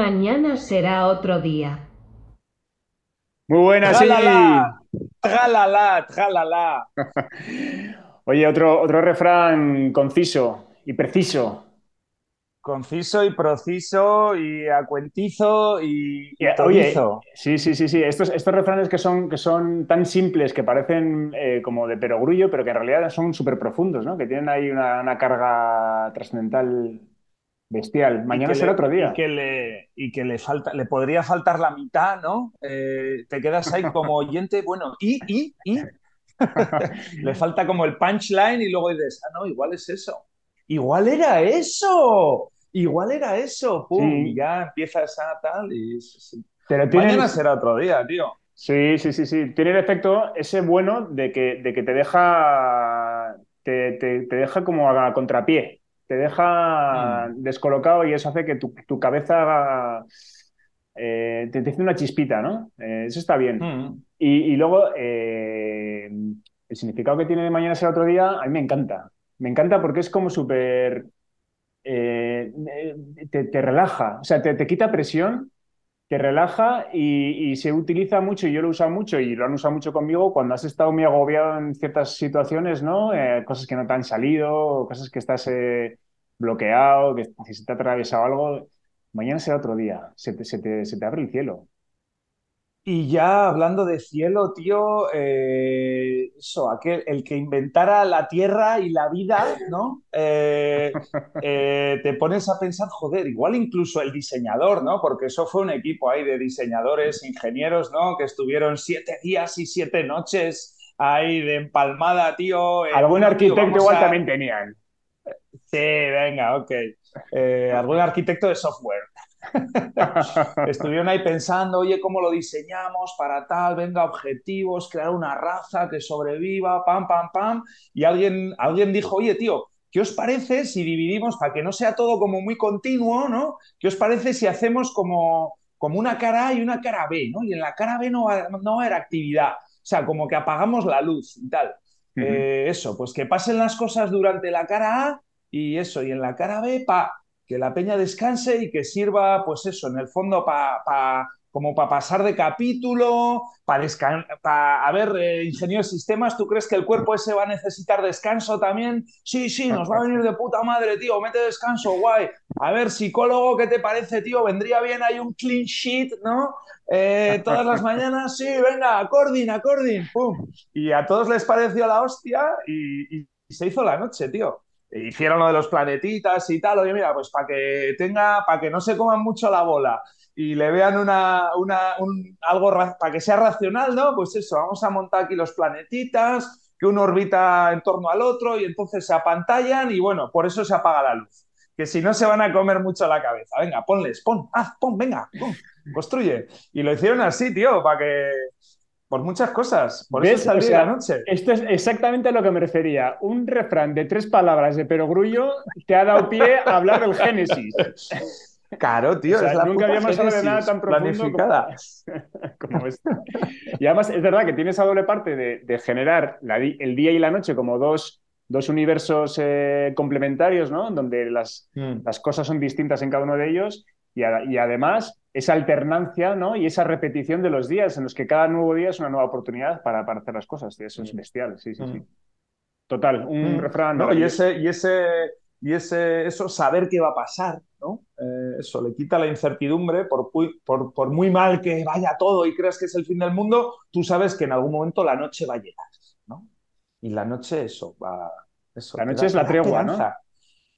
Mañana será otro día. Muy buenas, sí. ¡Tralala! ¡Tralala! ¡Tralala! Oye, otro, otro refrán conciso y preciso. Conciso y preciso y acuentizo y, y Oye, sí, sí, sí, sí. Estos, estos refranes que son, que son tan simples, que parecen eh, como de perogrullo, pero que en realidad son súper profundos, ¿no? Que tienen ahí una, una carga trascendental bestial. Mañana será otro y día. que le, y que le falta, le podría faltar la mitad, ¿no? Eh, te quedas ahí como oyente, bueno, y, y, y. Le falta como el punchline y luego dices, ah, no, igual es eso. Igual era eso. Igual era eso. Pum, y ya empiezas a tal y sí, sí. pero Mañana será otro día, tío. Sí, sí, sí, sí. Tiene el efecto ese bueno de que, de que te deja, te, te- te deja como a contrapié, te deja Mm, descolocado y eso hace que tu, tu cabeza eh, te, te hace una chispita, ¿no? Eh, eso está bien. mm. Y, y luego, eh, el significado que tiene de mañana será otro día, a mí me encanta. Me encanta porque es como súper, te, te relaja, o sea, te, te quita presión te relaja y, se utiliza mucho, y yo lo he usado mucho y lo han usado mucho conmigo cuando has estado muy agobiado en ciertas situaciones, ¿no? Eh, cosas que no te han salido, cosas que estás eh, bloqueado, que, se te ha atravesado algo. Mañana será otro día, se se te abre el cielo. Y ya hablando de cielo, tío, eh, eso, aquel, el que inventara la tierra y la vida, ¿no? Eh, eh, te pones a pensar, joder, igual incluso el diseñador, ¿no? Porque eso fue un equipo ahí de diseñadores, ingenieros, ¿no? Que estuvieron siete días y siete noches ahí de empalmada, tío, Algún bueno, arquitecto igual a... también tenían. Sí, venga, ok. Eh, algún arquitecto de software. Estuvieron ahí pensando, oye, ¿cómo lo diseñamos para tal? Venga, objetivos, crear una raza que sobreviva, pam, pam, pam. Y alguien, alguien dijo, oye, tío, ¿qué os parece si dividimos, para que no sea todo como muy continuo, ¿no? ¿Qué os parece si hacemos como, como una cara A y una cara B, ¿no? Y en la cara B no va, no va a haber actividad. O sea, como que apagamos la luz y tal. Eh, eso, pues que pasen las cosas durante la cara A y eso, y en la cara B, pa, que la peña descanse y que sirva, pues eso, en el fondo pa, pa- como para pasar de capítulo, para descansar, a ver, eh, ingeniero de sistemas, ¿tú crees que el cuerpo ese va a necesitar descanso también? Sí, sí, nos va a venir de puta madre, tío, mete descanso, guay. A ver, psicólogo, ¿qué te parece, tío? Vendría bien ahí un clean sheet, ¿no? Eh, todas las mañanas, sí, venga, acording, acording, pum. Y a todos les pareció la hostia y se hizo la noche, tío. Hicieron lo de los planetitas y tal. Oye, mira, pues para que tenga, para que no se coman mucho la bola y le vean una, una un, algo para que sea racional, ¿no? Pues eso, vamos a montar aquí los planetitas, que uno orbita en torno al otro y entonces se apantallan y bueno, por eso se apaga la luz. Que si no se van a comer mucho la cabeza. Venga, ponles, pon, haz, pon, venga, pon, construye. Y lo hicieron así, tío, para que. Por muchas cosas. Por eso ¿Ves? es O y la noche. esto es exactamente a lo que me refería. Un refrán de tres palabras de perogrullo te ha dado pie a hablar del Génesis. Claro, O tío, es sea, la nunca habíamos hablado de nada tan profundo planificada. como, como esto. Y además es verdad que tiene esa doble parte de, de generar la el día y la noche como dos, dos universos eh, complementarios, ¿no? Donde las, Mm. las cosas son distintas en cada uno de ellos y, a- y además esa alternancia, ¿no? Y esa repetición de los días en los que cada nuevo día es una nueva oportunidad para, para hacer las cosas. Eso es bestial, sí, sí, sí. Mm. Total, un Mm. refrán No, y ese, y ese, y ese, eso, saber qué va a pasar, ¿no? Eh, eso le quita la incertidumbre, por, pu- por, por muy mal que vaya todo y creas que es el fin del mundo, tú sabes que en algún momento la noche va a llegar, ¿no? Y la noche, eso, va, eso, La noche da, es la tregua, ¿no?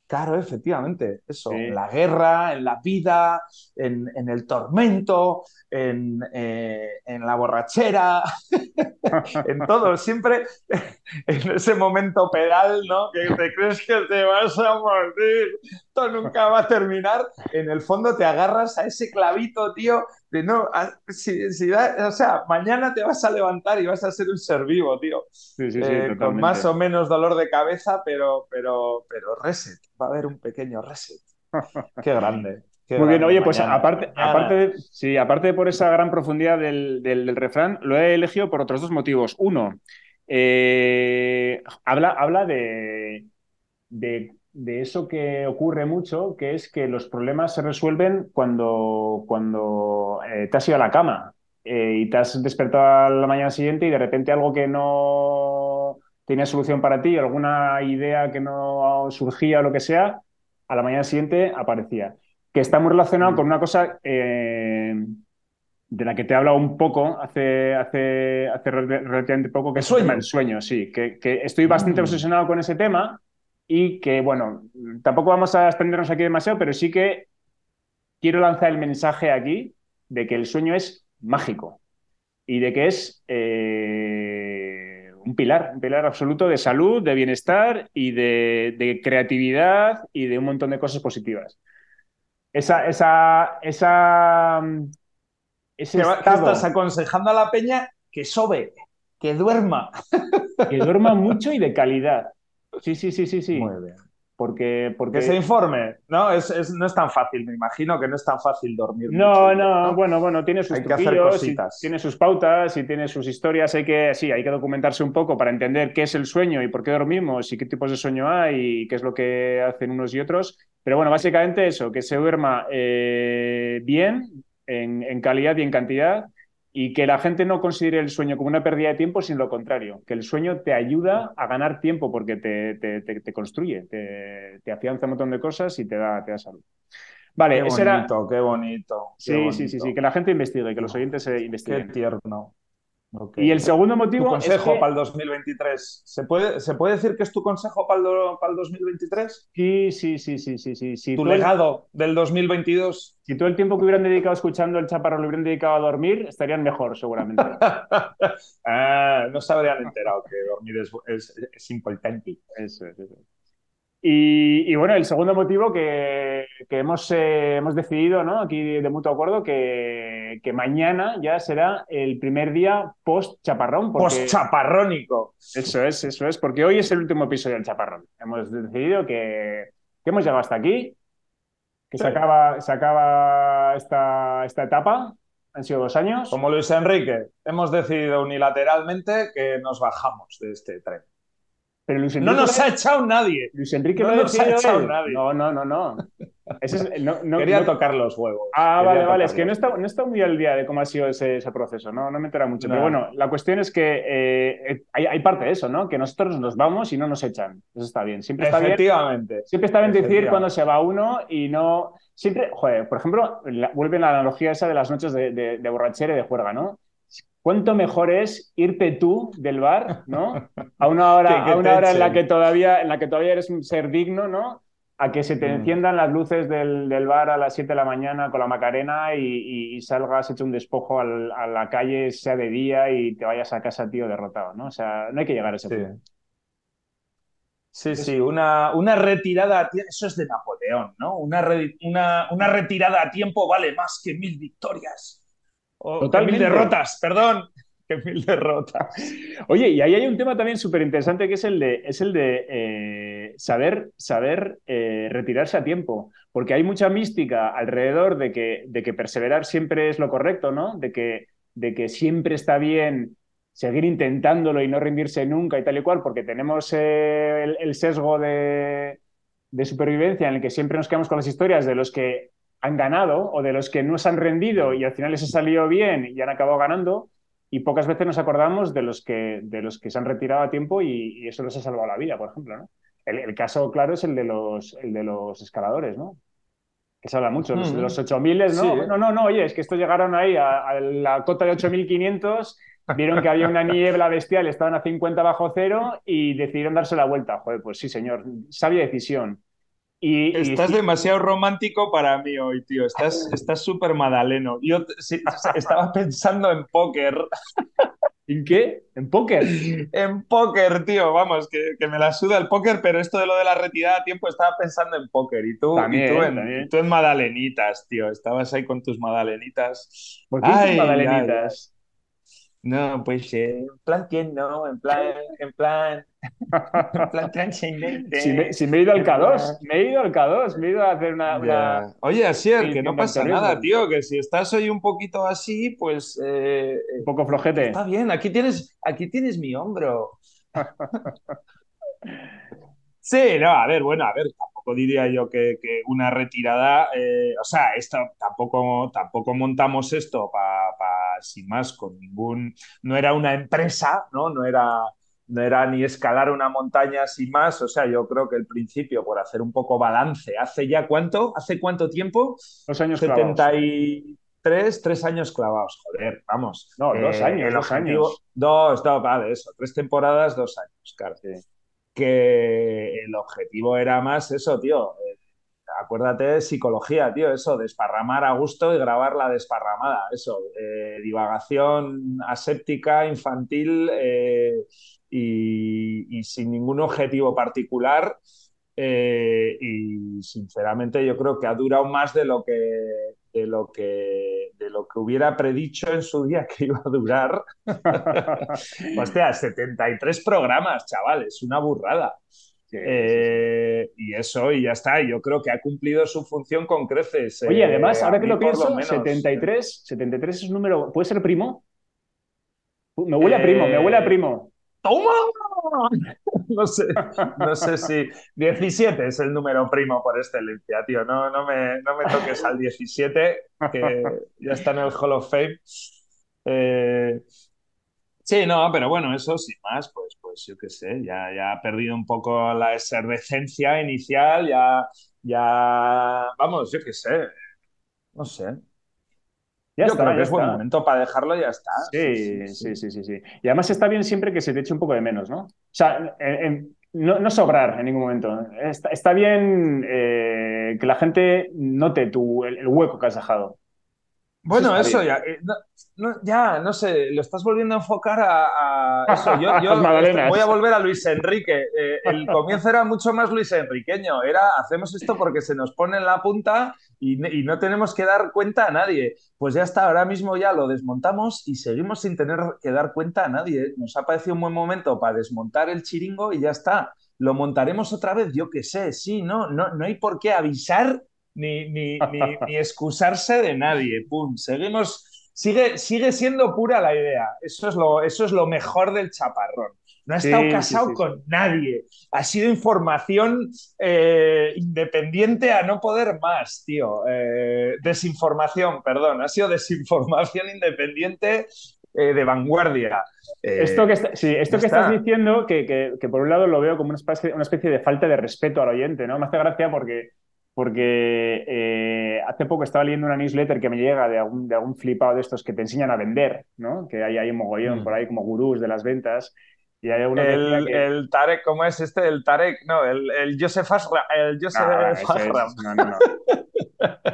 Claro, efectivamente, eso, en la guerra, en la vida, en, en el tormento, en, eh, en la borrachera, en todo, siempre en ese momento pedal, ¿no? Que te crees que te vas a morir, esto nunca va a terminar. En el fondo te agarras a ese clavito, tío, de no, a- si, si da- o sea, mañana te vas a levantar y vas a ser un ser vivo, tío. Sí, sí, sí, Eh, con más o menos dolor de cabeza, pero, pero, pero reset, va a haber un pequeño reset. Qué grande, qué Muy bien, oye, pues aparte, Mañana. aparte, de, sí, aparte de por esa gran profundidad del, del- del refrán, lo he elegido por otros dos motivos. Uno, eh, habla, habla de, de de eso que ocurre mucho, que es que los problemas se resuelven cuando, cuando eh, te has ido a la cama eh, y te has despertado a la mañana siguiente y de repente algo que no tenía solución para ti, alguna idea que no surgía o lo que sea, a la mañana siguiente aparecía. Que está muy relacionado Mm. con una cosa eh, de la que te he hablado un poco hace, hace, hace rel- relativamente poco, que ¿El es el sueño, sí. Que, que estoy bastante Mm. obsesionado con ese tema y que, bueno, tampoco vamos a extendernos aquí demasiado, pero sí que quiero lanzar el mensaje aquí de que el sueño es mágico y de que es eh, un pilar, un pilar absoluto de salud, de bienestar y de, de creatividad y de un montón de cosas positivas. Esa, esa, esa, mm, ese ¿Qué, va- qué estado estás aconsejando a la peña? Que sobe, que duerma. que duerma mucho y de calidad. Sí, sí, sí, sí, sí. Muy bien. Porque, porque Que se informe, ¿no? Es, es- no es tan fácil, me imagino que no es tan fácil dormir. No, mucho, no, bueno, bueno, tiene sus Hay que hacer truquillos, y cositas. tiene sus pautas y tiene sus historias. Hay que, sí, hay que documentarse un poco para entender qué es el sueño y por qué dormimos y qué tipos de sueño hay y qué es lo que hacen unos y otros. Pero bueno, básicamente eso, que se duerma eh, bien, en, en calidad y en cantidad, y que la gente no considere el sueño como una pérdida de tiempo, sino lo contrario, que el sueño te ayuda a ganar tiempo porque te, te- te- te construye, te, afianza un montón de cosas y te da, te da salud. Vale, Qué ese era... bonito, qué bonito. qué Sí, sí, sí, sí, que la gente investigue, que los oyentes se Qué investiguen. tierno. Ok. Y el segundo ¿Tu motivo es consejo que- para el 2023? ¿Se puede, ¿Se puede decir que es tu consejo para el, para el 2023? Sí, sí, sí, sí, sí, sí. Si ¿Tu todo el- legado del 2022? Si todo el tiempo que hubieran dedicado escuchando el chaparro lo hubieran dedicado a dormir, estarían mejor, seguramente. Ah, no se habrían enterado que dormir es, es- es importante. Eso es, eso es. Y, y bueno, el segundo motivo que, que hemos, eh, hemos decidido, ¿no? Aquí de mutuo acuerdo, que, que mañana ya será el primer día post-chaparrón. Post-chaparrónico. Eso es, eso es, porque hoy es el último episodio del Chaparrón. Hemos decidido que, que hemos llegado hasta aquí, que se acaba, se acaba esta, esta etapa. Han sido dos años. Como Luis Enrique, hemos decidido unilateralmente que nos bajamos de este tren. Pero Luis No Enrique, nos ha echado nadie. Luis Enrique no nos ha echado él. nadie. No, no, no, no. Ese es- no- no- Quería no- tocar los huevos. Ah, Quería vale, vale. Es que no está, no está muy al día de cómo ha sido ese, ese proceso, ¿no? No me entera mucho. Pero No. bueno, la cuestión es que eh, eh, hay, hay parte de eso, ¿no? Que nosotros nos vamos y no nos echan. Eso está bien. Siempre está bien. Efectivamente. Siempre está bien decir cuando se va uno y no. Siempre, joder, por ejemplo, la- vuelve la analogía esa de las noches de, de, de borrachera y de juerga, ¿no? ¿Cuánto mejor es irte tú del bar, ¿no? A una hora, Que- que a una te hora en la que todavía, en la que todavía eres un ser digno, ¿no? A que se te Mm. enciendan las luces del, del bar a las 7 de la mañana con la Macarena y, y- y salgas hecho un despojo al- a la calle, sea de día, y te vayas a casa, tío, derrotado, ¿no? O sea, no hay que llegar a ese Sí. punto. Sí, sí, una, una retirada a tiempo, eso es de Napoleón, ¿no? Una, re- una, una retirada a tiempo vale más que mil victorias. O que Totalmente. mil derrotas, perdón, mil derrotas. Oye, y ahí hay un tema también súper interesante que es el de, es el de eh, saber, saber eh, retirarse a tiempo, porque hay mucha mística alrededor de que, de que perseverar siempre es lo correcto, ¿no? De que, de que siempre está bien seguir intentándolo y no rendirse nunca y tal y cual, porque tenemos eh, el, el sesgo de, de supervivencia en el que siempre nos quedamos con las historias de los que han ganado o de los que no se han rendido y al final les ha salido bien y han acabado ganando y pocas veces nos acordamos de los que, de los que se han retirado a tiempo y, y eso les ha salvado la vida, por ejemplo, ¿no? El, el caso claro es el de los, el de los escaladores, ¿no? Que se habla mucho, de los 8000, ¿no? Sí. No, no, no, oye, es que estos llegaron ahí a, a la cota de 8500, vieron que había una niebla bestial, estaban a 50 bajo cero y decidieron darse la vuelta. Joder, pues sí, señor, sabia decisión. Y, y- Estás demasiado romántico para mí hoy, tío. Estás estás súper madaleno. Yo sí, estaba pensando en póker. ¿En qué? ¿En póker? En póker, tío. Vamos, que, que me la suda el póker, pero esto de lo de la retirada a tiempo estaba pensando en póker. Y tú, También, y tú, en, tú madalenitas, tío. Estabas ahí con tus madalenitas. ¿Por qué Ay, magdalenitas? No, pues eh, en plan tierno, en plan, en plan, en plan transcendente. Si me, si me he ido al K2, me he ido al K2, me he ido a hacer una... Oye, Asier, que no pasa nada, tío, que si estás hoy un poquito así, pues eh, un poco flojete. está bien, aquí tienes, aquí tienes mi hombro. Sí, no, a ver, bueno, a ver, tampoco diría yo que, una retirada, eh, o sea, esto, tampoco, tampoco montamos esto para, sin más, con ningún, no era una empresa, ¿no? No era, no era ni escalar una montaña sin más, o sea, yo creo que el principio, por hacer un poco balance, ¿hace ya cuánto? ¿Hace cuánto tiempo? Dos años 70 y tres, años clavados, joder, vamos. No, dos años, dos años. Dos, dos, vale, eso, tres temporadas, dos años, claro. Que el objetivo era más eso, tío. Eh, acuérdate de psicología, tío, eso, desparramar a gusto y grabar la desparramada, eso, eh, divagación aséptica, infantil eh, y, sin ningún objetivo particular. y sinceramente yo creo que ha durado más de lo que de lo que, de lo que hubiera predicho en su día que iba a durar. Hostia, 73 programas, chavales, una burrada. Eh, y eso, y ya está. Yo creo que ha cumplido su función con creces. Oye, además, ahora que lo pienso, 73, 73 es un número. ¿Puede ser primo? Me huele a primo, me huele a primo. ¡Toma! No sé, no sé si 17 es el número primo por excelencia, tío. No, no, me, no me toques al 17, que ya está en el Hall of Fame. Eh, sí, no, pero bueno, eso sin más, pues, pues yo qué sé, ya, ya ha perdido un poco la efervescencia inicial, ya, ya, vamos, yo qué sé, no sé. Ya Yo está, creo que es buen momento para dejarlo y ya está. Sí, sí, sí, sí, sí. Y además está bien siempre que se te eche un poco de menos, ¿no? O sea, en- en- no, no sobrar en ningún momento. Está, está bien eh, que la gente note tu, el, el hueco que has dejado. Bueno, eso ya, eh, no, no- ya, no sé, lo estás volviendo a enfocar a, a eso. Yo, voy a volver a Luis Enrique. Eh, el comienzo era mucho más Luis Enriqueño. Era, hacemos esto porque se nos pone en la punta y, no tenemos que dar cuenta a nadie. Pues ya está, ahora mismo ya lo desmontamos y seguimos sin tener que dar cuenta a nadie. Nos ha parecido un buen momento para desmontar el chiringo y ya está. Lo montaremos otra vez, yo qué sé, sí, no, no, no hay por qué avisar ni, ni, ni, ni excusarse de nadie. Pum, seguimos, sigue, sigue siendo pura la idea. Eso es lo, eso es lo mejor del chaparrón. No ha estado sí, casado sí, sí. con nadie. Ha sido información eh, independiente a no poder más, tío. Eh, desinformación, perdón. Ha sido desinformación independiente eh, de vanguardia. Esto que, está- esto que estás está. diciendo, que, que- que por un lado lo veo como una especie, una especie de falta de respeto al oyente, ¿no? Me hace gracia porque, porque eh, hace poco estaba leyendo una newsletter que me llega de algún, de algún flipado de estos que te enseñan a vender, ¿no? Que hay, hay un mogollón Mm. por ahí como gurús de las ventas. Y hay uno que decía El, que... el Tarek, ¿cómo es este? El Tarek, no, el, el Joseph Ashram. El Joseph No, no, ese es- Ashram. no, no, no.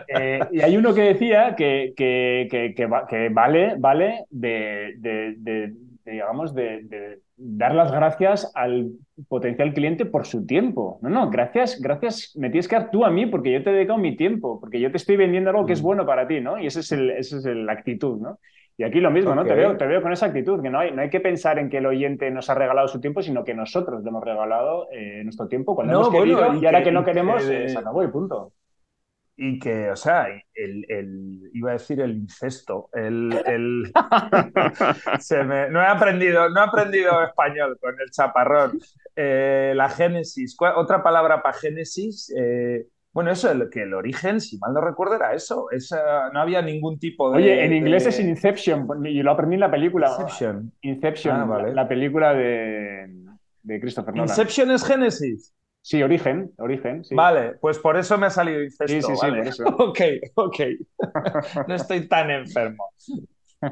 Eh, y hay uno que decía que, que, que, que va- que vale, vale de, de- de- de, digamos, de, dar las gracias al potencial cliente por su tiempo. No, no, gracias, gracias, me tienes que dar tú a mí porque yo te he dedicado mi tiempo, porque yo te estoy vendiendo algo que es Mm. bueno para ti, ¿no? Y ese es el, esa es el- la actitud, ¿no? Y aquí lo mismo, ¿no? Te veo, te veo con esa actitud, que no hay, no hay que pensar en que el oyente nos ha regalado su tiempo, sino que nosotros le hemos regalado eh, nuestro tiempo cuando No, hemos bueno, querido y ahora que- no que queremos, eh, se acabó y punto. Y que, o sea, el, el- iba a decir el incesto, el, el- se me- no he aprendido, no he aprendido español con el chaparrón. Eh, la génesis, ¿cuál- otra palabra para génesis, bueno, eso, el, que el origen, si mal no recuerdo, era eso, esa, no había ningún tipo de... Oye, en inglés de- es Inception, y lo aprendí en la película. Inception. Inception, Ah, vale. la, la película de, de Christopher Nolan. Inception es génesis. Sí, Origen, Origen, sí. Vale, pues por eso me ha salido incesto. Sí, sí, sí, vale. por eso. Ok, ok. No estoy tan enfermo.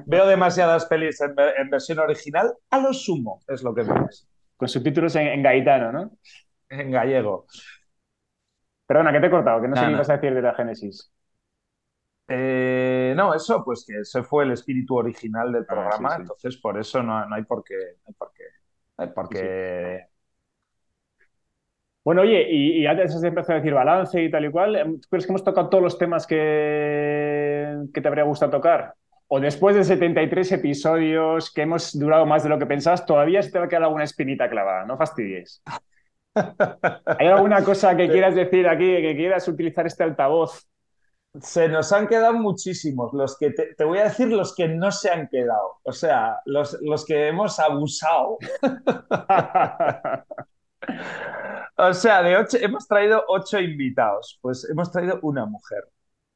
Veo demasiadas pelis en versión original, a lo sumo, es lo que veo. Con subtítulos en, en gaitano, ¿no? En gallego. Perdona, que te he cortado, que no sé qué no. ibas a decir de la Génesis. Eh, no, eso, pues que ese fue el espíritu original del Ah, programa, sí, sí. entonces por eso no, no hay por qué. No hay por qué. no hay por qué- Bueno, oye, y, y antes has empezado a decir balance y tal y cual, ¿tú crees que hemos tocado todos los temas que, que te habría gustado tocar? O después de 73 episodios que hemos durado más de lo que pensabas, todavía se te va a quedar alguna espinita clavada, no fastidies. ¿Hay alguna cosa que quieras decir aquí, que quieras utilizar este altavoz? Se nos han quedado muchísimos. Los que te, te voy a decir los que no se han quedado. O sea, los, los que hemos abusado. O sea, de ocho, hemos traído ocho invitados. Pues hemos traído una mujer.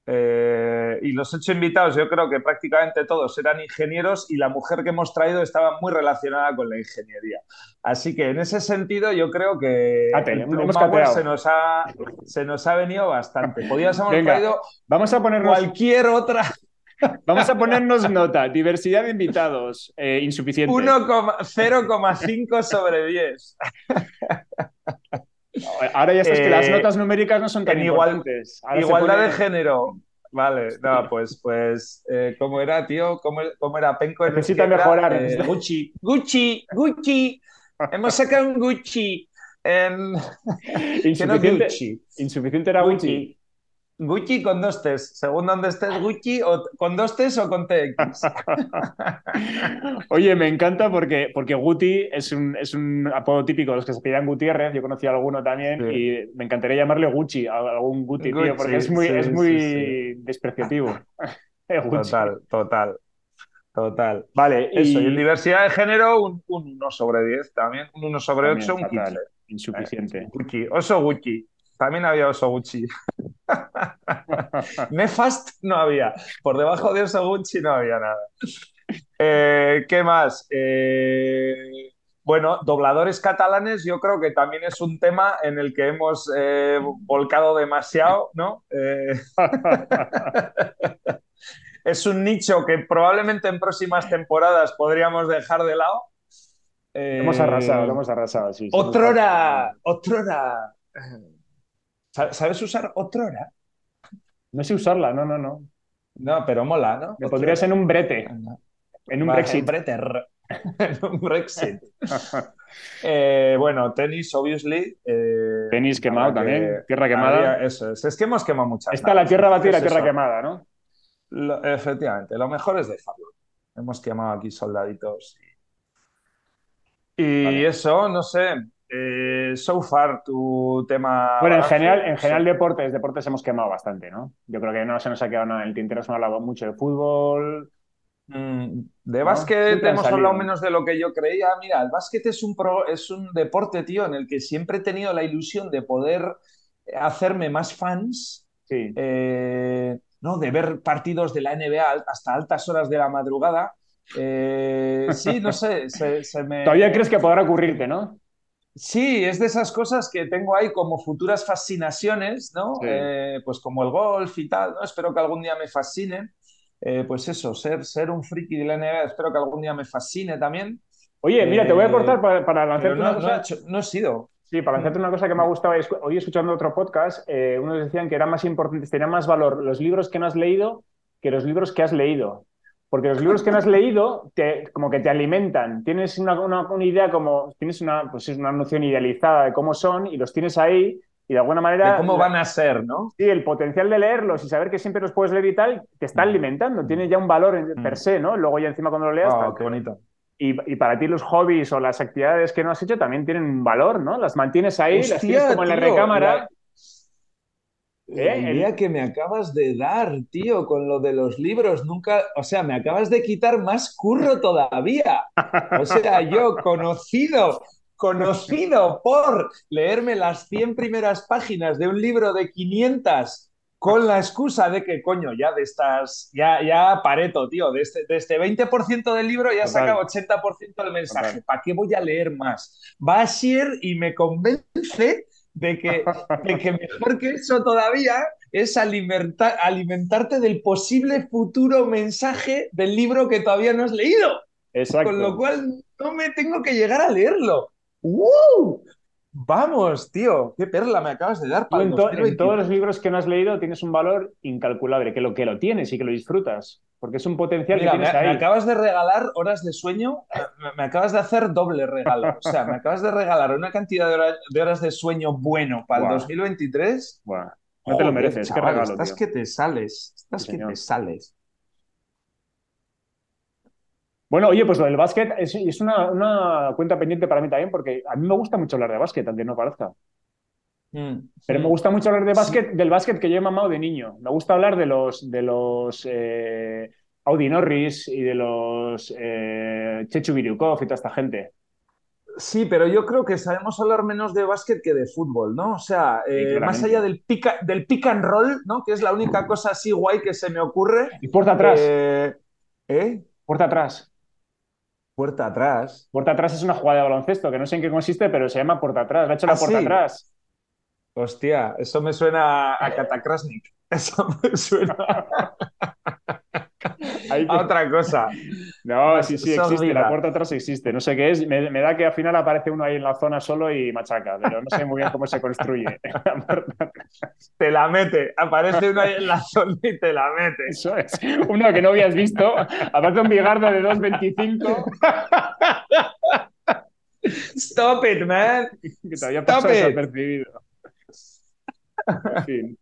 Eh, y los ocho invitados, yo creo que prácticamente todos eran ingenieros y la mujer que hemos traído estaba muy relacionada con la ingeniería. Así que en ese sentido, yo creo que Cate, el hemos se nos, ha, se nos ha venido bastante. Podíamos haber traído Vamos a ponernos, cualquier otra vamos a ponernos nota. Diversidad de invitados, eh, insuficiente. 1,0,5 sobre 10. Ahora ya sabes que Eh, las notas numéricas no son tan en igual- importantes. Ahora Igualdad pone- de género. Vale, no, pues, pues eh, ¿cómo era, tío? ¿Cómo, cómo era Penco? en Necesita mejorar. Eh, Gucci, Gucci, Gucci. Hemos sacado un Gucci. En... No Insuficiente, Gucci. insuficiente era Gucci. Gucci. Gucci con dos T's. Según donde estés, Gucci, o con dos T's o con TX. Oye, me encanta porque, porque Guti es un, es un apodo típico de los que se pedían Gutiérrez. Yo conocí a alguno también Sí. y me encantaría llamarle Gucci, a algún Guti, tío, Gucci, porque es muy, sí, es muy sí, despreciativo. Eh, Gucci. Total, total. Total. Vale, Eso, y en diversidad de género, un, un 1 sobre 10 también. Un 1 sobre También 8, un fatal. 15. insuficiente. Gucci, oso Gucci. También había oso Gucci. Nefast no había. Por debajo de oso Gucci no había nada. Eh, ¿qué más? Eh, bueno, dobladores catalanes, yo creo que también es un tema en el que hemos eh, volcado demasiado, ¿no? Es un nicho que probablemente en próximas temporadas podríamos dejar de lado. Hemos arrasado, lo hemos arrasado, sí. sí, Otrora, otrora. ¿Sa- ¿Sabes usar otrora? No sé usarla, no, no, no. No, pero mola, ¿no? Me pondrías en un brete, en un Brexit. breter. en un Brexit. Eh, bueno, tenis, obviously. eh, Tenis quemado que- también, tierra quemada. había- eso es. Es que hemos quemado muchas. Está la tierra batida y la tierra eso, quemada, ¿no? lo- efectivamente, lo mejor es dejarlo. Hemos quemado aquí soldaditos. Y, y Vale. eso, no sé. Eh, so far, tu tema. Bueno, en general, en no general deportes, deportes hemos quemado bastante, ¿no? Yo creo que no se nos ha quedado nada en el tintero, ha hablado mucho de fútbol. Mm, De ¿No? básquet han hemos hablado menos de lo que yo creía. Mira, el básquet es un, pro- es un deporte, tío, en el que siempre he tenido la ilusión de poder hacerme más fans, Sí. eh, ¿no? De ver partidos de la NBA hasta altas horas de la madrugada. Eh, sí, no sé, se, se me... Todavía crees que podrá ocurrirte, ¿no? Sí, es de esas cosas que tengo ahí como futuras fascinaciones, ¿no? Sí. Eh, pues como el golf y tal, ¿no? Espero que algún día me fascine. Eh, pues eso, ser, ser un friki de la NBA, espero que algún día me fascine también. Oye, mira, te voy a Eh, cortar para, para lanzarte no, una no cosa. he hecho- no he sido. Sí, para lanzarte una cosa que me ha gustado. Hoy escuchando otro podcast, eh, unos decían que eran más importantes, tenían más valor los libros que no has leído que los libros que has leído. Porque los libros que no has leído, te, como que te alimentan. Tienes una, una- una idea como, tienes una, pues es una noción idealizada de cómo son y los tienes ahí y de alguna manera... De cómo van a ser, ¿no? Sí, el potencial de leerlos y saber que siempre los puedes leer y tal, te está Mm. alimentando, tiene ya un valor en- Mm. per se, ¿no? Luego ya encima cuando lo leas... Tal. qué bonito. Y, y para ti los hobbies o las actividades que no has hecho también tienen un valor, ¿no? Las mantienes ahí, las Hostia, tienes como en la tío, recámara. La- ¿Eh? idea que me acabas de dar, tío, con lo de los libros, nunca, o sea, me acabas de quitar más curro todavía. O sea, yo conocido, conocido por leerme las 100 primeras páginas de un libro de 500 con la excusa de que, coño, ya de estas, ya, ya pareto, tío, de este, de este 20% del libro ya saca 80% del mensaje. ¿Para qué voy a leer más? Bashir y me convence de que, de que mejor que eso todavía es alimenta- alimentarte del posible futuro mensaje del libro que todavía no has leído. Exacto. Con lo cual no me tengo que llegar a leerlo. ¡Uh! Vamos, tío, qué perla me acabas de dar para en, to- en 2023. todos los libros que no has leído tienes un valor incalculable, que lo, que lo tienes y que lo disfrutas, porque es un potencial Mira, que me, tienes me ahí. acabas de regalar horas de sueño, eh, me, me acabas de hacer doble regalo. O sea, me acabas de regalar una cantidad de, hora- de horas de sueño bueno para el Guau. 2023. Buah, no te lo mereces, qué chaval, regalo, Estás tío. que te sales, estás Sí, que señor. te sales. Bueno, oye, pues lo del básquet es, es una, una cuenta pendiente para mí también, porque a mí me gusta mucho hablar de básquet, aunque no parezca. Mm, Pero me gusta mucho hablar de Sí. básquet, del básquet que yo he mamado de niño. Me gusta hablar de los, de los eh, Audi Norris y de los eh, Chechu Biriukov y toda esta gente. Sí, pero yo creo que sabemos hablar menos de básquet que de fútbol, ¿no? O sea, eh, más allá del pick, del pick and roll, ¿no? Que es la única cosa así guay que se me ocurre. Y puerta atrás. Eh, ¿Eh? Puerta atrás. Puerta atrás. Puerta atrás es una jugada de baloncesto que no sé en qué consiste, pero se llama puerta atrás. Le ha hecho la ¿Ah, puerta sí? atrás. Hostia, eso me suena a Katakrasnik. Eso me suena Ahí otra cosa. No, sí, sí, existe. La puerta atrás existe. No sé qué es. Me, me da que al final aparece uno ahí en la zona solo y machaca, pero no sé muy bien cómo se construye. La puerta atrás. Te la mete. Aparece uno ahí en la zona y te la mete. Eso es. Uno que no habías visto. Aparte un bigardo de 2.25 Stop it, man. que te había pasado desapercibido. En fin.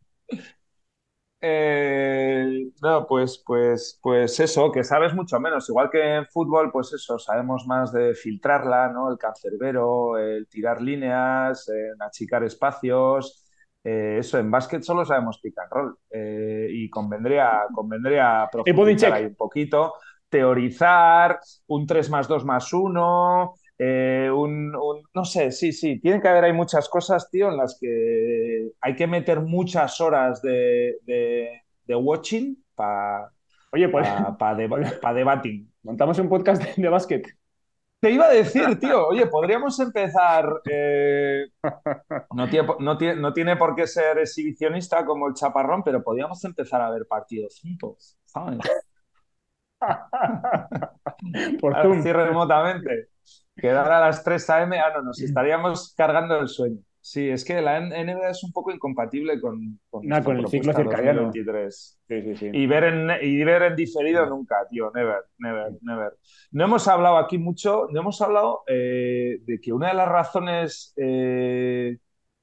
Eh, no, pues, pues, pues eso, que sabes mucho menos. Igual que en fútbol, pues eso, sabemos más de filtrarla, ¿no? El cancerbero, el tirar líneas, en achicar espacios. Eh, eso, en básquet solo sabemos pick and roll. Eh, y convendría, convendría profundizar ahí un poquito, teorizar, un 3 más 2 más 1. Eh, un, un- no sé, sí, sí, tiene que haber hay muchas cosas, tío, en las que hay que meter muchas horas de, de, de watching para Oye, pues debating. montamos un podcast de, de básquet. Te iba a decir, tío, oye, podríamos empezar. eh, no, tiene, no, tiene, no tiene por qué ser exhibicionista como el chaparrón, pero podríamos empezar a ver partidos juntos, ¿sabes? Por Zoom. Así remotamente. Quedar a las 3 a.m. Ah, no, nos estaríamos cargando el sueño. Sí, es que la NBA es un poco incompatible con, con, Nah, con el ciclo circadiano. 2023. Sí, sí, sí. Y ver en, y ver en diferido nunca, tío, never, never, never. No hemos hablado aquí mucho, no hemos hablado eh, de que una de las razones eh,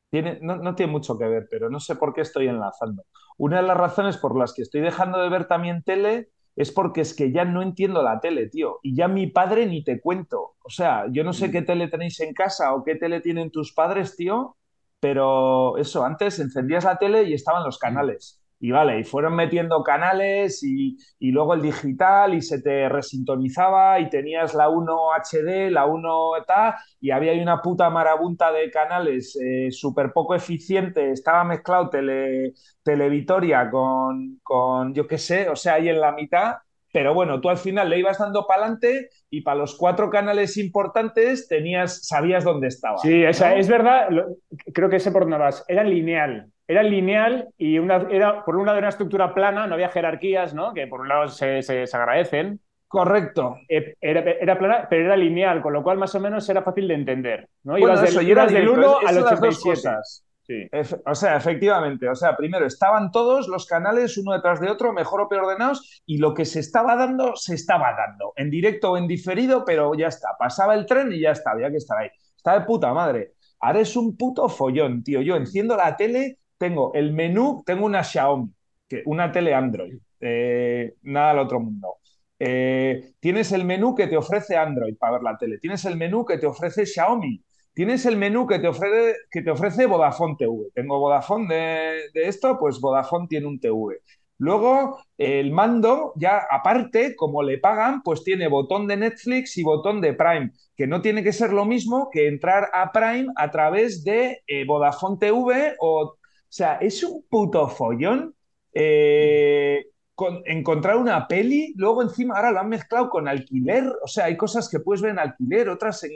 tiene, no, no tiene mucho que ver, pero no sé por qué estoy enlazando. Una de las razones por las que estoy dejando de ver también tele es porque es que ya no entiendo la tele, tío. Y ya mi padre ni te cuento. O sea, yo no sé qué tele tenéis en casa o qué tele tienen tus padres, tío, pero eso, antes encendías la tele y estaban los canales. Y vale, y fueron metiendo canales y, y luego el digital y se te resintonizaba y tenías la 1 HD, la 1 tal, y había ahí una puta marabunta de canales eh, súper poco eficiente, estaba mezclado tele, Televitoria con, con, yo qué sé, o sea, ahí en la mitad, pero bueno, tú al final le ibas dando para adelante y para los cuatro canales importantes tenías, sabías dónde estaba. Sí, o sea, ¿no? es verdad, lo- creo que sé por dónde vas. Era lineal. Era lineal y una, era, por un lado, una estructura plana, no había jerarquías, ¿no? Que por un lado se, se- se agradecen. Correcto. Eh, Era, era plana, pero era lineal, con lo cual más o menos era fácil de entender. ¿no? Bueno, ibas del, eso, era ibas del directo, 1 es- al eso las dos 87. cosas. Sí. O sea, efectivamente, o sea, primero estaban todos los canales uno detrás de otro, mejor o peor ordenados, y lo que se estaba dando, se estaba dando, en directo o en diferido, pero ya está, pasaba el tren y ya está, había que estar ahí. Está de puta madre. Ahora es un puto follón, tío. Yo enciendo la tele, tengo el menú, tengo una Xiaomi, que, una tele Android, eh, nada al otro mundo. Eh, tienes el menú que te ofrece Android para ver la tele, tienes el menú que te ofrece Xiaomi, Tienes el menú que te ofrece, que te ofrece Vodafone TV. Tengo Vodafone de, esto, pues Vodafone tiene un TV. Luego, el mando, ya aparte, como le pagan, pues tiene botón de Netflix y botón de Prime, que no tiene que ser lo mismo que entrar a Prime a través de eh, Vodafone TV o... O sea, es un puto follón eh, con- encontrar una peli, luego encima ahora lo han mezclado con alquiler, o sea, hay cosas que puedes ver en alquiler, otras en,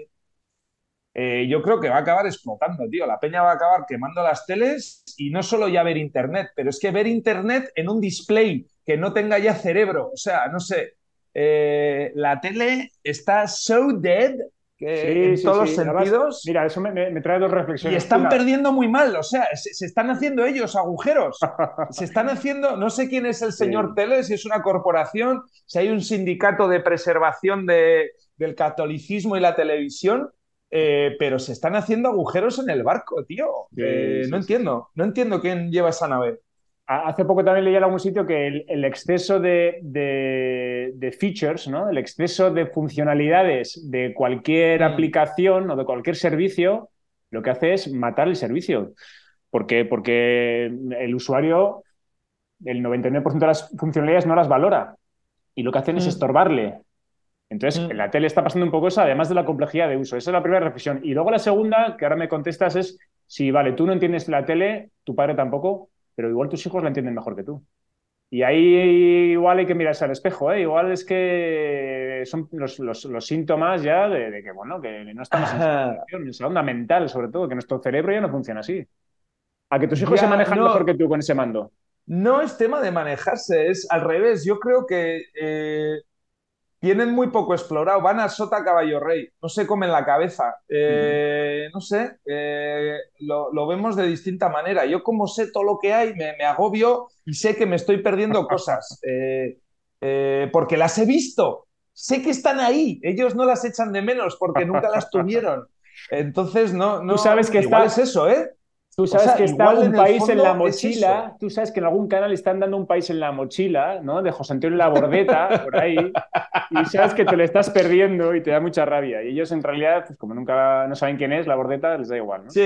eh, yo creo que va a acabar explotando, tío. La peña va a acabar quemando las teles y no solo ya ver internet, pero es que ver internet en un display que no tenga ya cerebro. O sea, no sé. eh, la tele está so dead que Sí, en todos los sentidos. mira, eso me, me- me trae dos y reflexiones. están Una, perdiendo muy mal, o sea, se, se están haciendo ellos agujeros. Se están haciendo, no sé quién es el señor Sí. Tele, si es una corporación, si hay un sindicato de preservación de- del catolicismo y la televisión, eh, pero se están haciendo agujeros en el barco, tío. Sí, Eh, sí, no sí, entiendo, no entiendo quién lleva esa nave. Ha- Hace poco también leí en algún sitio que el, el exceso de, de- de features, ¿no? El exceso de funcionalidades de cualquier Mm. aplicación o de cualquier servicio, lo que hace es matar el servicio. Porque, porque el usuario, el 99% de las funcionalidades no las valora. Y lo que hacen es Mm. estorbarle. Entonces, Mm. en la tele está pasando un poco eso, además de la complejidad de uso. Esa es la primera reflexión. Y luego la segunda, que ahora me contestas, es, si vale, tú no entiendes la tele, tu padre tampoco, pero igual tus hijos la entienden mejor que tú. Y ahí igual hay que mirarse al espejo, ¿eh? Igual es que son los, los- los síntomas ya de, de que, bueno, que no estamos en esa situación, en esa onda mental, sobre todo, que nuestro cerebro ya no funciona así. A que tus hijos Ya, se manejan no. mejor que tú con ese mando. No es tema de manejarse, es al revés. Yo creo que eh, tienen muy poco explorado, van a sota caballo rey, no se comen la cabeza. Eh, no sé, eh, lo, lo vemos de distinta manera. Yo como sé todo lo que hay, me, me agobio y sé que me estoy perdiendo cosas, eh, porque las he visto, sé que están ahí, ellos no las echan de menos porque nunca las tuvieron. Entonces, no, no, Tú sabes que está- es eso, ¿eh? Tú sabes sea, que está un en país en la es mochila, eso. tú sabes que en algún canal están dando un país en la mochila, ¿no? De José Antonio Labordeta, por ahí, y sabes que te lo estás perdiendo y te da mucha rabia. Y ellos en realidad, pues como nunca no saben quién es Labordeta, les da igual, ¿no? Sí,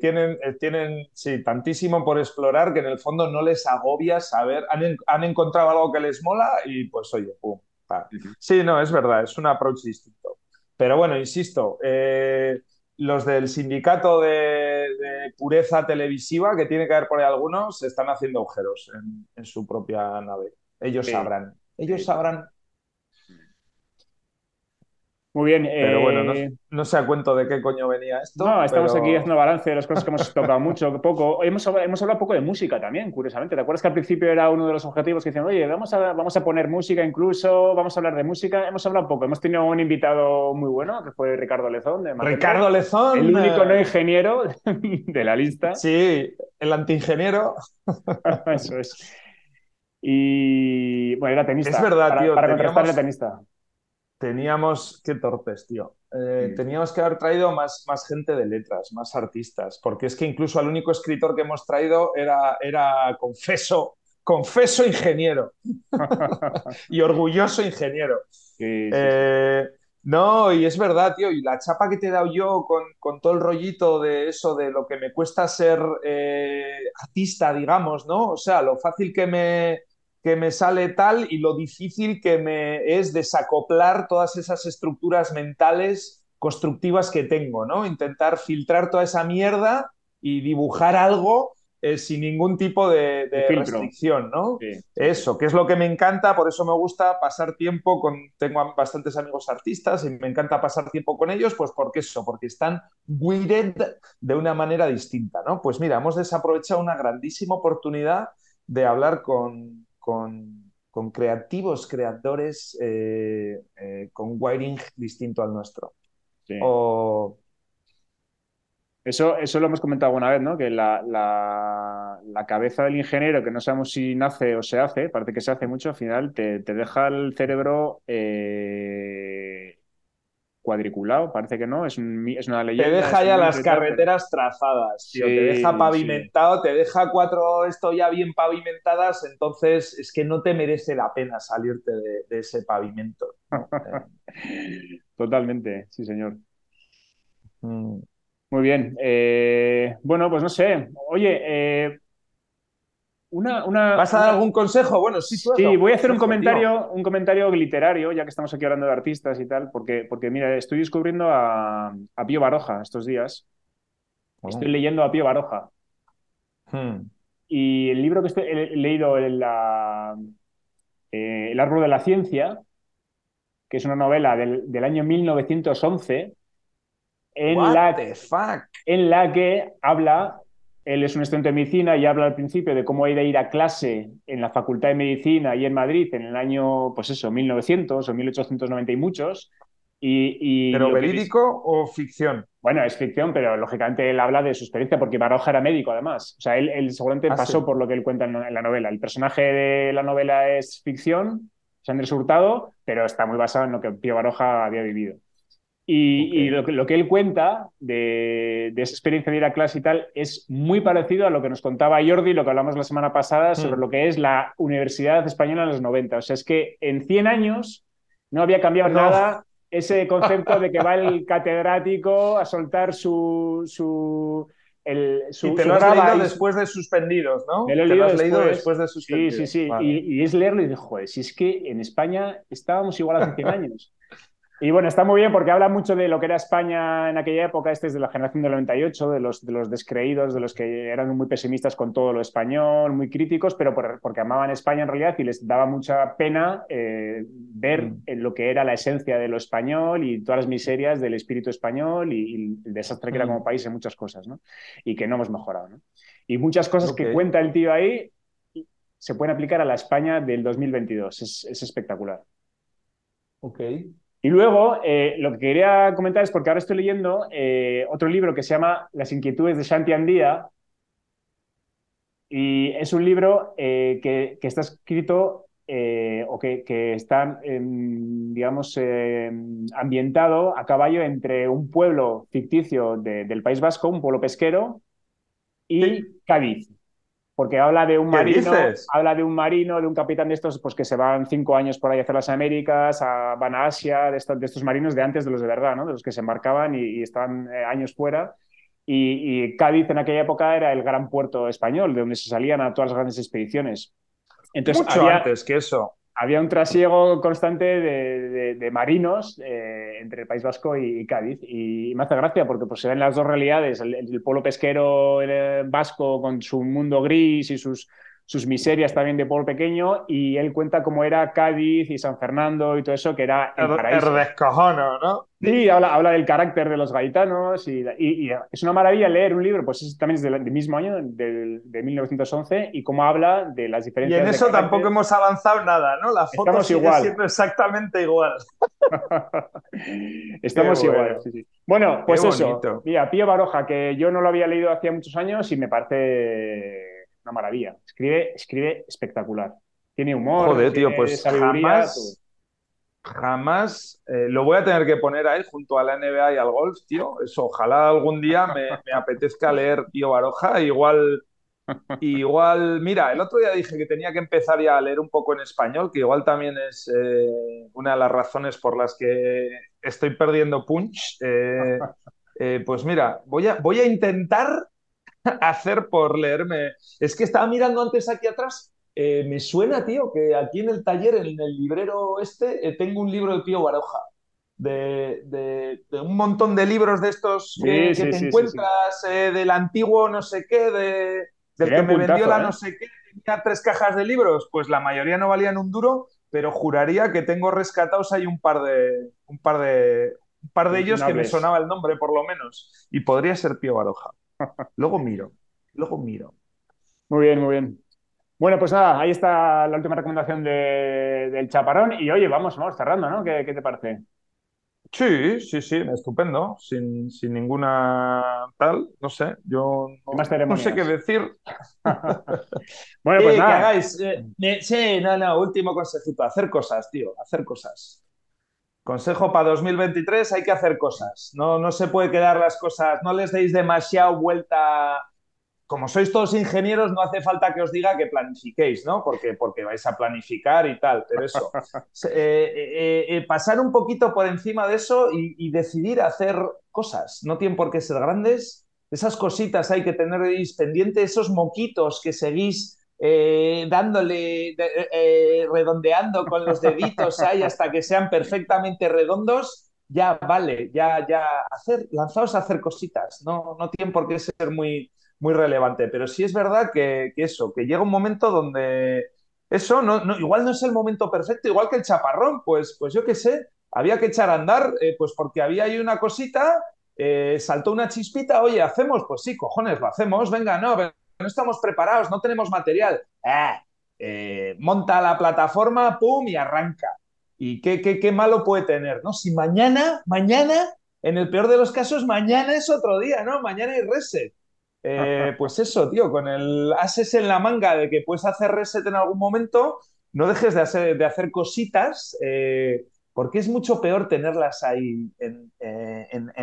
tienen, eh, tienen sí, tantísimo por explorar que en el fondo no les agobia saber, han, han encontrado algo que les mola y pues oye, pum. pa. Sí, no, es verdad, es un approach distinto. Pero bueno, insisto, eh, los del sindicato de, de pureza televisiva, que tiene que haber por ahí algunos, están haciendo agujeros en, en su propia nave. Ellos Sí. sabrán, ellos Sí. sabrán. Muy bien. Pero bueno, no, eh, no sé a cuento de qué coño venía esto. No, estamos pero- aquí haciendo balance de las cosas que hemos tocado mucho, poco. Hemos, hablado- hemos hablado poco de música también, curiosamente. ¿Te acuerdas que al principio era uno de los objetivos que decían, oye, vamos a, vamos a poner música incluso, vamos a hablar de música? Hemos hablado poco. Hemos tenido un invitado muy bueno, que fue Ricardo Lezón. De Ricardo Lezón. El único no eh, ingeniero de la lista. Sí, el antiingeniero. Eso es. Y bueno, era tenista. Es verdad, para, tío, Para contrastar teníamos- era tenista. Teníamos, qué torpes, tío. Eh, Sí. Teníamos que haber traído más, más gente de letras, más artistas, porque es que incluso el único escritor que hemos traído era, era confeso, confeso ingeniero y orgulloso ingeniero. Sí, sí, sí. Eh, no, y es verdad, tío, y la chapa que te he dado yo con, con todo el rollito de eso, de lo que me cuesta ser eh, artista, digamos, ¿no? O sea, lo fácil que me, que me sale tal y lo difícil que me es desacoplar todas esas estructuras mentales constructivas que tengo, ¿no? Intentar filtrar toda esa mierda y dibujar algo eh, sin ningún tipo de, de restricción, ¿no? Sí. Eso, que es lo que me encanta, por eso me gusta pasar tiempo con, tengo bastantes amigos artistas y me encanta pasar tiempo con ellos, pues porque eso, porque están weirded de una manera distinta, ¿no? Pues mira, hemos desaprovechado una grandísima oportunidad de hablar con, con, con creativos creadores eh, eh, con wiring distinto al nuestro. Sí. O, Eso, eso lo hemos comentado alguna vez, ¿no? Que la, la- la cabeza del ingeniero, que no sabemos si nace o se hace, parece que se hace mucho, al final te, te deja el cerebro eh, cuadriculado, parece que no, es, un es una te leyenda. deja es ya las pero- carreteras trazadas, tío, Sí, te deja sí. pavimentado, te deja cuatro esto ya bien pavimentadas, entonces es que no te merece la pena salirte de, de ese pavimento. Totalmente, sí, señor. mm. Muy bien. eh, bueno, pues no sé. Oye, eh, una, una, ¿Vas a dar una- algún consejo? Bueno, sí, tú Sí, voy a hacer un tío. comentario, un comentario literario, ya que estamos aquí hablando de artistas y tal, porque, porque mira, estoy descubriendo a, a Pío Baroja estos días. Estoy leyendo a Pío Baroja. Mm. Y el libro que estoy- he leído, el, la- eh, El árbol de la ciencia, que es una novela del, del año 1911, en What la, the fuck? en la que habla, él es un estudiante de medicina y habla al principio de cómo era ir a clase en la Facultad de Medicina y en Madrid en el año, pues eso, 1900 o 1890 y muchos. Y, y ¿Pero verídico o ficción? bueno, es ficción, pero lógicamente él habla de su experiencia, porque Baroja era médico además. O sea, él, él seguramente Ah, pasó sí. por lo que él cuenta en, en la novela. El personaje de la novela es ficción, es Andrés Hurtado, pero está muy basado en lo que Pío Baroja había vivido. Y, lo, que- lo que él cuenta de, de esa experiencia de ir a clase y tal es muy parecido a lo que nos contaba Jordi, lo que hablamos la semana pasada, sobre Hmm. lo que es la Universidad Española en los 90. O sea, es que en 100 años no había cambiado No. nada ese concepto de que va el catedrático a soltar su, su, el, su, y te lo has leído y después de suspendidos, ¿no? Lo te lo has leído después. de Sí, suspendidos. sí, sí. Vale. Y, y es leerlo y dices, joder, si es que en España estábamos igual hace 100 años. Y bueno, está muy bien porque habla mucho de lo que era España en aquella época. Este es de la generación del 98, de los, de los descreídos, de los que eran muy pesimistas con todo lo español, muy críticos, pero porque amaban España en realidad y les daba mucha pena eh, ver mm. lo que era la esencia de lo español y todas las miserias del espíritu español y, el desastre que era mm. como país en muchas cosas, ¿no? Y que no hemos mejorado, ¿no? Y muchas cosas que cuenta el tío ahí se pueden aplicar a la España del 2022. Es, es espectacular. Ok. Y luego, eh, lo que quería comentar es porque ahora estoy leyendo eh, otro libro que se llama Las inquietudes de Shanti Andía. Y es un libro eh, que, está escrito o que, está, digamos, ambientado a caballo entre un pueblo ficticio del País Vasco, un pueblo pesquero, y Cádiz porque habla de un marino, habla de un marino, de un capitán de estos, pues que se van cinco años por ahí a hacer las Américas, a, van a Asia, de estos, de estos marinos de antes de los de verdad, ¿no? De los que se embarcaban y, estaban eh, años fuera. Y, Cádiz en aquella época era el gran puerto español, de donde se salían a todas las grandes expediciones. Entonces, Mucho antes que eso había un trasiego constante de, marinos eh, entre el País Vasco y, Cádiz. Y me hace gracia porque pues, se ven las dos realidades, el, el pueblo pesquero eh, vasco con su mundo gris y sus, sus miserias también de pueblo pequeño y él cuenta cómo era Cádiz y San Fernando y todo eso, que era el, paraíso. descojono, ¿no? Sí, habla, habla del carácter de los gaitanos y, y, es una maravilla leer un libro, pues también es del, mismo año, del, de 1911, y cómo habla de las diferencias. Y en eso tampoco hemos avanzado nada, ¿no? La foto Estamos sigue igual. siendo exactamente igual. Estamos igual. Bueno, pues eso. Mira, Pío Baroja, que yo no lo había leído hacía muchos años y me parece una maravilla. Escribe, escribe espectacular. Tiene humor, Joder, tío, pues jamás, jamás eh, lo voy a tener que poner ahí junto a la NBA y al golf, tío. Eso, ojalá algún día me, apetezca leer Tío Baroja. Igual, igual, mira, el otro día dije que tenía que empezar ya a leer un poco en español, que igual también es eh, una de las razones por las que estoy perdiendo punch. Eh, pues mira, voy a, voy a intentar hacer por leerme. Es que estaba mirando antes aquí atrás. Eh, me suena, tío, que aquí en el taller, en el librero este, eh, tengo un libro de Pío Baroja. De, un montón de libros de estos que, te encuentras eh, del antiguo no sé qué, de, del que me vendió la no sé qué, tenía tres cajas de libros, pues la mayoría no valían un duro, pero juraría que tengo rescatados ahí un par de, un par de, un par de ellos que me sonaba el nombre por lo menos, y podría ser Pío Baroja. Luego miro, luego miro. Muy bien, muy bien. Bueno, pues nada, ahí está la última recomendación del chaparrón. Y oye, vamos, vamos cerrando, ¿no? ¿Qué, te parece? Sí, sí, sí, estupendo, sin, ninguna tal, no sé, yo no, sé qué decir. bueno, pues nada. Que hagáis, eh, sí, no, no, último consejito, hacer cosas, tío, hacer cosas. Consejo para 2023, hay que hacer cosas. No, no se puede quedar las cosas, no les deis demasiado vuelta. Como sois todos ingenieros, no hace falta que os diga que planifiquéis, ¿no? Porque, porque vais a planificar y tal, pero eso. Eh, eh, eh, pasar un poquito por encima de eso y, y, decidir hacer cosas. No tienen por qué ser grandes. Esas cositas hay que teneréis pendientes, esos moquitos que seguís eh, dándole, eh, eh, redondeando con los deditos ahí hasta que sean perfectamente redondos, ya vale, ya, ya, hacer, lanzaos a hacer cositas, no, no tienen por qué ser muy, muy relevante, pero sí es verdad que, eso, que llega un momento donde eso no, no, igual no es el momento perfecto, igual que el chaparrón, pues, pues yo qué sé, había que echar a andar, pues porque había ahí una cosita, saltó una chispita, oye, hacemos, pues sí, cojones, lo hacemos, venga, no, venga, no estamos preparados, no tenemos material. Ah, eh, monta la plataforma, pum, y arranca. ¿Y qué, qué, malo puede tener? ¿no? Si mañana, mañana, en el peor de los casos, mañana es otro día, ¿no? Mañana hay reset. Eh, pues eso, tío, con el ases en la manga de que puedes hacer reset en algún momento, no dejes de hacer, de hacer cositas, eh, porque es mucho peor tenerlas ahí en,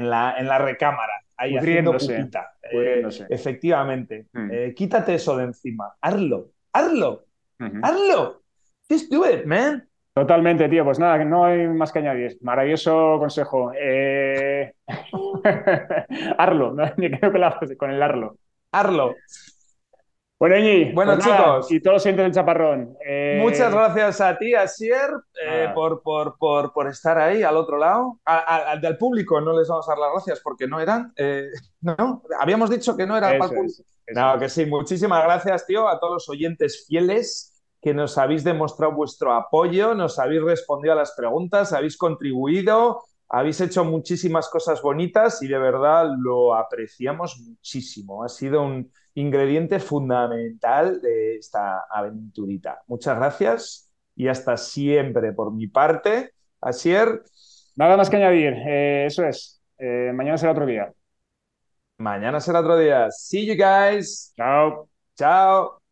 la, en la recámara ahí haciendo pupita. Eh, efectivamente. Mm. Eh, quítate eso de encima. Hazlo. Hazlo. Hazlo. Just do it, man. Totalmente, tío. Pues nada, no hay más que añadir. Maravilloso consejo. Eh... Arlo, ¿no? creo que la con el Arlo. Arlo. Bueno, Iñi, Bueno, pues chicos. y todos los siguientes del chaparrón. Eh, Muchas gracias a ti, Asier, eh, por, por, por, por estar ahí al otro lado. A- a- al del público no les vamos a dar las gracias porque no eran. eh, no, habíamos dicho que no era para el público. es, eso No, que sí. Muchísimas gracias, tío, a todos los oyentes fieles que nos habéis demostrado vuestro apoyo, nos habéis respondido a las preguntas, habéis contribuido, habéis hecho muchísimas cosas bonitas y de verdad lo apreciamos muchísimo. Ha sido un ingrediente fundamental de esta aventurita. Muchas gracias y hasta siempre por mi parte. Asier, Nada más que añadir, eh, eso es. Eh, mañana será otro día. mañana será otro día. See you guys. Chao. Chao.